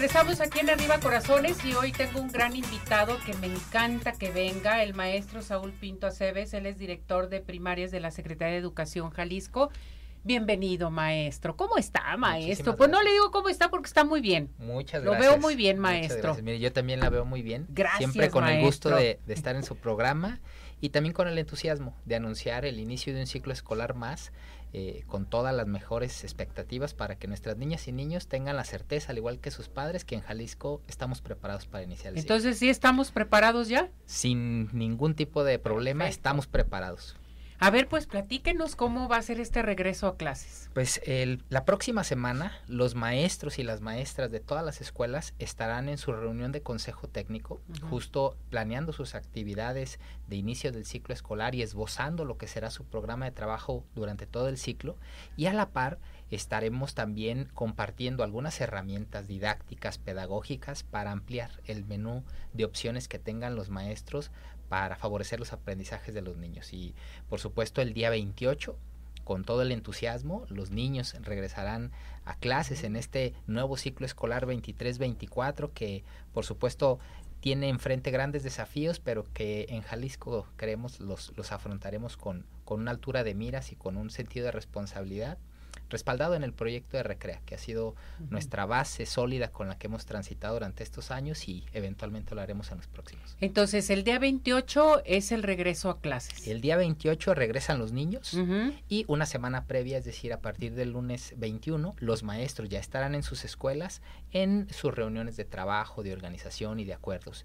regresamos aquí en Arriba Corazones y hoy tengo un gran invitado que me encanta que venga, el maestro Saúl Pinto Aceves, él es director de primarias de la Secretaría de Educación Jalisco. Bienvenido, maestro. ¿Cómo está, maestro? Pues no le digo cómo está porque está muy bien. Muchas gracias. Lo veo muy bien, maestro. Mire, yo también la veo muy bien. Gracias, Siempre con el gusto de, de estar en su programa y también con el entusiasmo de anunciar el inicio de un ciclo escolar más eh, con todas las mejores expectativas para que nuestras niñas y niños tengan la certeza, al igual que sus padres, que en Jalisco estamos preparados para iniciar el Entonces, ¿sí estamos preparados ya? Sin ningún tipo de problema, estamos preparados. A ver, pues platíquenos cómo va a ser este regreso a clases. Pues el, la próxima semana los maestros y las maestras de todas las escuelas estarán en su reunión de consejo técnico, justo planeando sus actividades de inicio del ciclo escolar y esbozando lo que será su programa de trabajo durante todo el ciclo y a la par estaremos también compartiendo algunas herramientas didácticas, pedagógicas para ampliar el menú de opciones que tengan los maestros para favorecer los aprendizajes de los niños. Y por supuesto el día 28, con todo el entusiasmo, los niños regresarán a clases en este nuevo ciclo escolar 23-24 que por supuesto tiene enfrente grandes desafíos, pero que en Jalisco creemos los, los afrontaremos con, con una altura de miras y con un sentido de responsabilidad respaldado en el proyecto de Recrea, que ha sido nuestra base sólida con la que hemos transitado durante estos años y eventualmente lo haremos en los próximos. Entonces, el día 28 es el regreso a clases. El día 28 regresan los niños y una semana previa, es decir, a partir del lunes 21, los maestros ya estarán en sus escuelas en sus reuniones de trabajo, de organización y de acuerdos.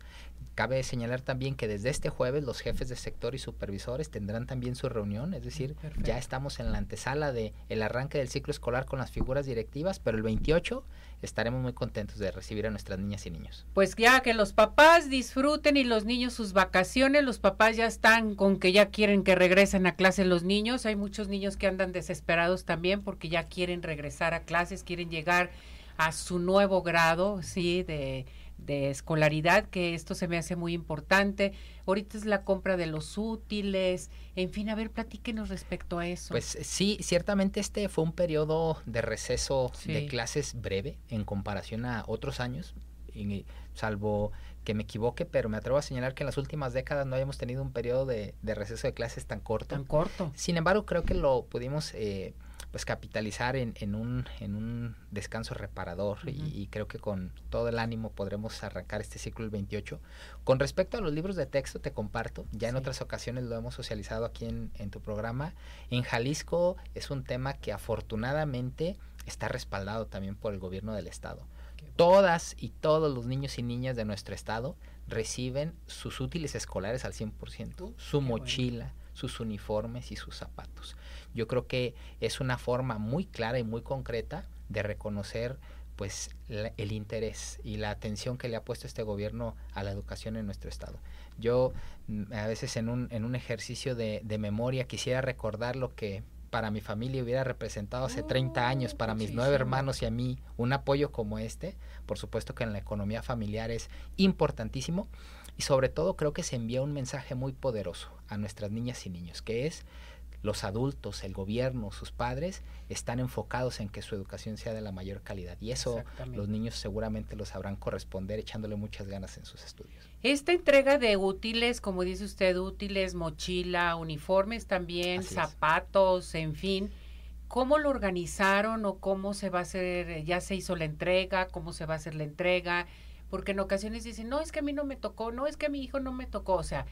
Cabe señalar también que desde este jueves los jefes de sector y supervisores tendrán también su reunión, es decir, ya estamos en la antesala de el arranque del ciclo escolar con las figuras directivas, pero el 28 estaremos muy contentos de recibir a nuestras niñas y niños. Pues ya que los papás disfruten y los niños sus vacaciones, los papás ya están con que ya quieren que regresen a clase los niños, hay muchos niños que andan desesperados también porque ya quieren regresar a clases, quieren llegar a su nuevo grado, sí, de de escolaridad, que esto se me hace muy importante. Ahorita es la compra de los útiles, en fin, a ver, platíquenos respecto a eso. Pues sí, ciertamente este fue un periodo de receso de clases breve en comparación a otros años, y, salvo que me equivoque, pero me atrevo a señalar que en las últimas décadas no habíamos tenido un periodo de, receso de clases tan corto. Tan corto. Sin embargo, creo que lo pudimos... Eh, pues capitalizar en, en, un, en un descanso reparador y, creo que con todo el ánimo podremos arrancar este ciclo el 28. Con respecto a los libros de texto, te comparto, ya en otras ocasiones lo hemos socializado aquí en, en tu programa, en Jalisco es un tema que afortunadamente está respaldado también por el gobierno del estado. Todas y todos los niños y niñas de nuestro estado reciben sus útiles escolares al 100%, su mochila, sus uniformes y sus zapatos. Yo creo que es una forma muy clara y muy concreta de reconocer pues el interés y la atención que le ha puesto este gobierno a la educación en nuestro estado. Yo mm, a veces en un, en un ejercicio de, de memoria quisiera recordar lo que para mi familia hubiera representado hace 30 años, para mis nueve hermanos y a mí, un apoyo como este. Por supuesto que en la economía familiar es importantísimo y sobre todo creo que se envía un mensaje muy poderoso a nuestras niñas y niños, que es los adultos, el gobierno, sus padres están enfocados en que su educación sea de la mayor calidad y eso los niños seguramente lo sabrán corresponder echándole muchas ganas en sus estudios. Esta entrega de útiles, como dice usted, útiles, mochila, uniformes también, zapatos, en fin, ¿cómo lo organizaron o cómo se va a hacer? ¿Ya se hizo la entrega? ¿Cómo se va a hacer la entrega? Porque en ocasiones dicen, no, es que a mí no me tocó, no, es que a mi hijo no me tocó, o sea,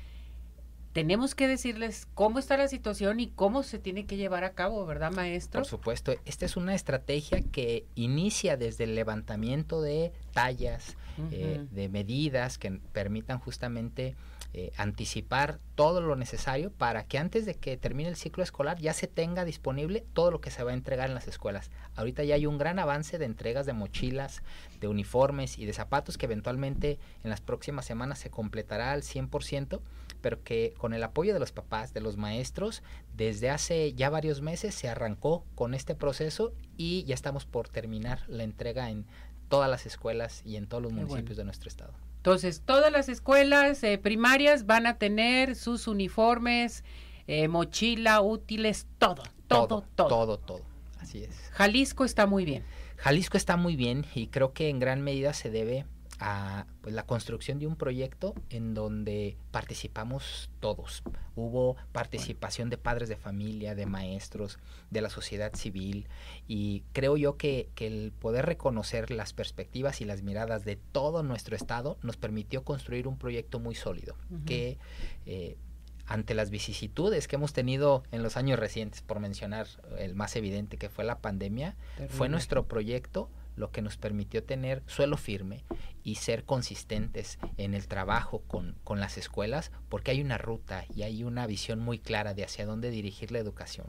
tenemos que decirles cómo está la situación y cómo se tiene que llevar a cabo, ¿verdad, maestro? Por supuesto, esta es una estrategia que inicia desde el levantamiento de tallas, eh, de medidas que permitan justamente eh, anticipar todo lo necesario para que antes de que termine el ciclo escolar ya se tenga disponible todo lo que se va a entregar en las escuelas. Ahorita ya hay un gran avance de entregas de mochilas, de uniformes y de zapatos que eventualmente en las próximas semanas se completará al 100%, pero que con el apoyo de los papás, de los maestros, desde hace ya varios meses se arrancó con este proceso y ya estamos por terminar la entrega en todas las escuelas y en todos los municipios de nuestro estado. Entonces, todas las escuelas eh, primarias van a tener sus uniformes, eh, mochila, útiles, todo, todo, todo, todo. Todo, Así es. Jalisco está muy bien. Jalisco está muy bien y creo que en gran medida se debe a pues, la construcción de un proyecto en donde participamos todos. Hubo participación de padres de familia, de maestros, de la sociedad civil y creo yo que, que el poder reconocer las perspectivas y las miradas de todo nuestro estado nos permitió construir un proyecto muy sólido que eh, ante las vicisitudes que hemos tenido en los años recientes, por mencionar el más evidente que fue la pandemia, fue nuestro proyecto lo que nos permitió tener suelo firme y ser consistentes en el trabajo con, con, las escuelas, porque hay una ruta y hay una visión muy clara de hacia dónde dirigir la educación.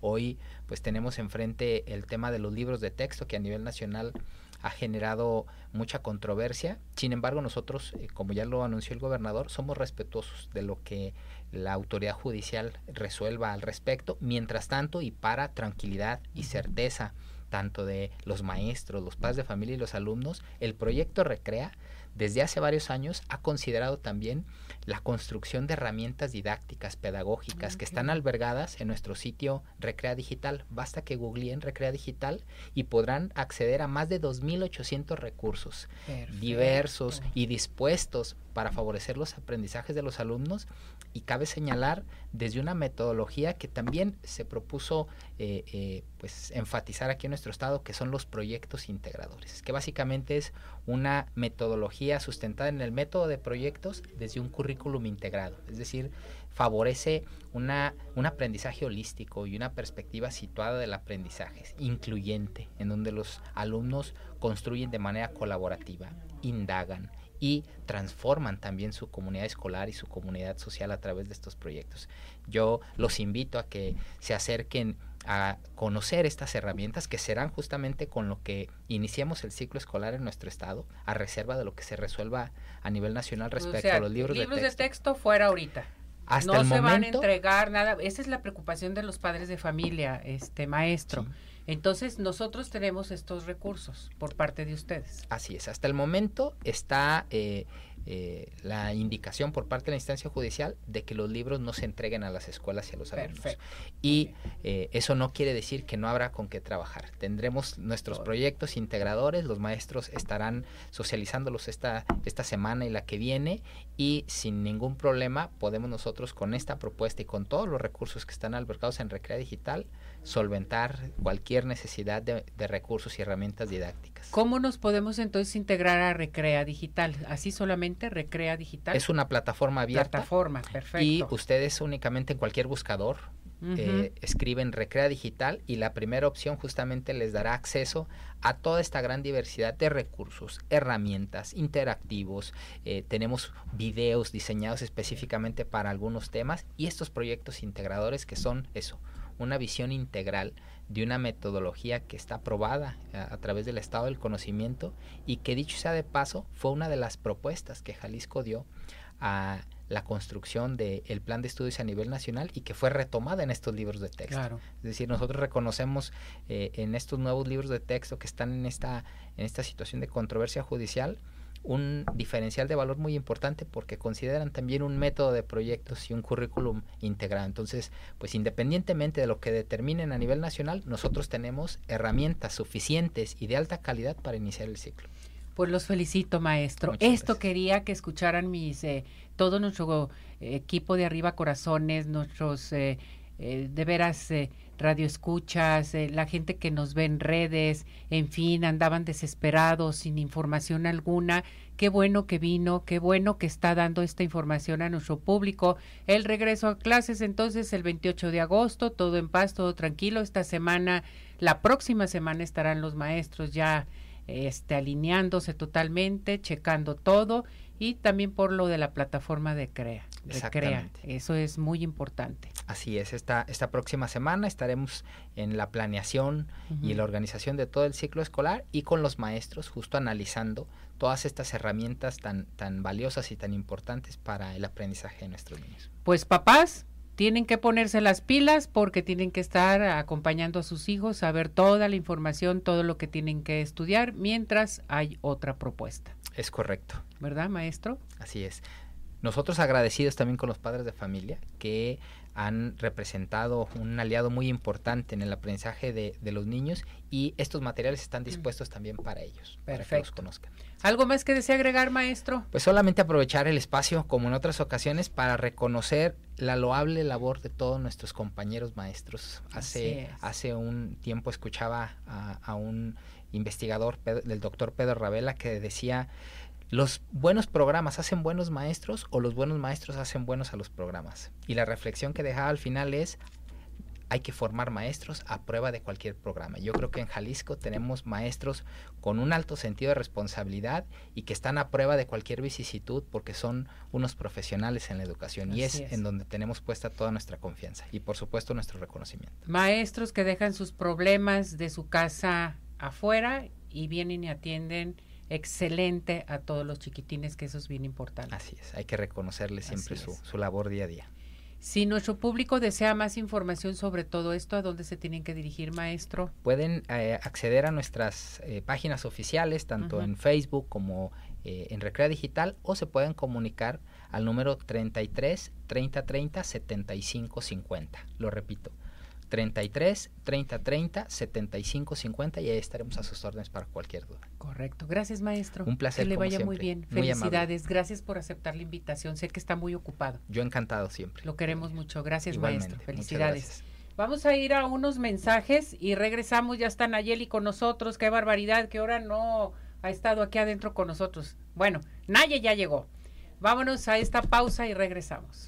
Hoy pues tenemos enfrente el tema de los libros de texto que a nivel nacional ha generado mucha controversia. Sin embargo, nosotros, eh, como ya lo anunció el gobernador, somos respetuosos de lo que la autoridad judicial resuelva al respecto. Mientras tanto, y para tranquilidad y certeza tanto de los maestros, los padres de familia y los alumnos, el proyecto Recrea desde hace varios años ha considerado también la construcción de herramientas didácticas, pedagógicas, que están albergadas en nuestro sitio Recrea Digital. Basta que googleen Recrea Digital y podrán acceder a más de 2.800 recursos diversos y dispuestos para favorecer los aprendizajes de los alumnos. Y cabe señalar desde una metodología que también se propuso eh, eh, pues enfatizar aquí en nuestro estado que son los proyectos integradores que básicamente es una metodología sustentada en el método de proyectos desde un currículum integrado es decir favorece un aprendizaje holístico y una perspectiva situada del aprendizaje incluyente en donde los alumnos construyen de manera colaborativa indagan y transforman también su comunidad escolar y su comunidad social a través de estos proyectos. Yo los invito a que se acerquen a conocer estas herramientas que serán justamente con lo que iniciemos el ciclo escolar en nuestro estado, a reserva de lo que se resuelva a nivel nacional respecto a los libros, libros de texto. de texto fuera ahorita. Hasta no se van a entregar nada. Esa es la preocupación de los padres de familia, este maestro. Entonces, nosotros tenemos estos recursos por parte de ustedes. Así es. Hasta el momento está eh, eh, la indicación por parte de la instancia judicial de que los libros no se entreguen a las escuelas y a los alumnos. Y eh, eso no quiere decir que no habrá con qué trabajar. Tendremos nuestros proyectos integradores, los maestros estarán socializándolos esta, esta semana y la que viene y sin ningún problema podemos nosotros con esta propuesta y con todos los recursos que están albergados en Recrea Digital solventar cualquier necesidad de, de, recursos y herramientas didácticas. ¿Cómo nos podemos entonces integrar a Recrea Digital? Así solamente Recrea Digital. Es una plataforma abierta. Plataforma, perfecto. Y ustedes únicamente en cualquier buscador eh, escriben Recrea Digital y la primera opción justamente les dará acceso a toda esta gran diversidad de recursos, herramientas, interactivos. Eh, tenemos videos diseñados específicamente para algunos temas y estos proyectos integradores que son eso una visión integral de una metodología que está aprobada a, a, través del estado del conocimiento y que dicho sea de paso fue una de las propuestas que Jalisco dio a la construcción del de plan de estudios a nivel nacional y que fue retomada en estos libros de texto. Claro. Es decir, nosotros reconocemos eh, en estos nuevos libros de texto que están en esta, en esta situación de controversia judicial, un diferencial de valor muy importante porque consideran también un método de proyectos y un currículum integrado. Entonces, pues independientemente de lo que determinen a nivel nacional, nosotros tenemos herramientas suficientes y de alta calidad para iniciar el ciclo. Pues los felicito, maestro. Muchas Esto gracias. quería que escucharan mis eh, todo nuestro eh, equipo de arriba corazones, nuestros eh, de veras eh, la gente que nos ve en redes, en fin, andaban desesperados, sin información alguna. Qué bueno que vino, qué bueno que está dando esta información a nuestro público. El regreso a clases entonces el 28 de agosto, todo en paz, todo tranquilo. Esta semana, la próxima semana estarán los maestros ya este, alineándose totalmente, checando todo y también por lo de la plataforma de CREA. De CREA. Eso es muy importante. Así es, esta, esta próxima semana estaremos en la planeación uh -huh. y la organización de todo el ciclo escolar y con los maestros justo analizando todas estas herramientas tan, tan valiosas y tan importantes para el aprendizaje de nuestros niños. Pues papás, tienen que ponerse las pilas porque tienen que estar acompañando a sus hijos, saber toda la información, todo lo que tienen que estudiar, mientras hay otra propuesta. Es correcto. ¿Verdad, maestro? Así es. Nosotros agradecidos también con los padres de familia que han representado un aliado muy importante en el aprendizaje de, de los niños y estos materiales están mm. dispuestos también para ellos, Perfecto. para que los conozcan. ¿Algo más que desea agregar, maestro? Pues solamente aprovechar el espacio, como en otras ocasiones, para reconocer la loable labor de todos nuestros compañeros maestros. Hace, hace un tiempo escuchaba a, a un investigador del doctor Pedro Ravela que decía los buenos programas hacen buenos maestros o los buenos maestros hacen buenos a los programas. Y la reflexión que dejaba al final es hay que formar maestros a prueba de cualquier programa. Yo creo que en Jalisco tenemos maestros con un alto sentido de responsabilidad y que están a prueba de cualquier vicisitud porque son unos profesionales en la educación y es, es, en donde tenemos puesta toda nuestra confianza y por supuesto nuestro reconocimiento. Maestros que dejan sus problemas de su casa afuera y vienen y atienden excelente a todos los chiquitines, que eso es bien importante. Así es, hay que reconocerle siempre su, su, labor día a día. Si nuestro público desea más información sobre todo esto, ¿a dónde se tienen que dirigir, maestro? Pueden eh, acceder a nuestras eh, páginas oficiales, tanto uh -huh. en Facebook como eh, en Recrea Digital, o se pueden comunicar al número 33 30 30 75 50. Lo repito, 33 30 30 75 50 y ahí estaremos a sus órdenes para cualquier duda. Correcto. Gracias, maestro. Un placer. Que le vaya muy bien. Felicidades. Gracias por aceptar la invitación. Sé que está muy ocupado. Yo encantado siempre. Lo queremos mucho. Gracias, Igualmente. maestro. Felicidades. Vamos a ir a unos mensajes y regresamos. Ya está Nayeli con nosotros. Qué barbaridad, que ahora no ha estado aquí adentro con nosotros. Bueno, Naye ya llegó. Vámonos a esta pausa y regresamos.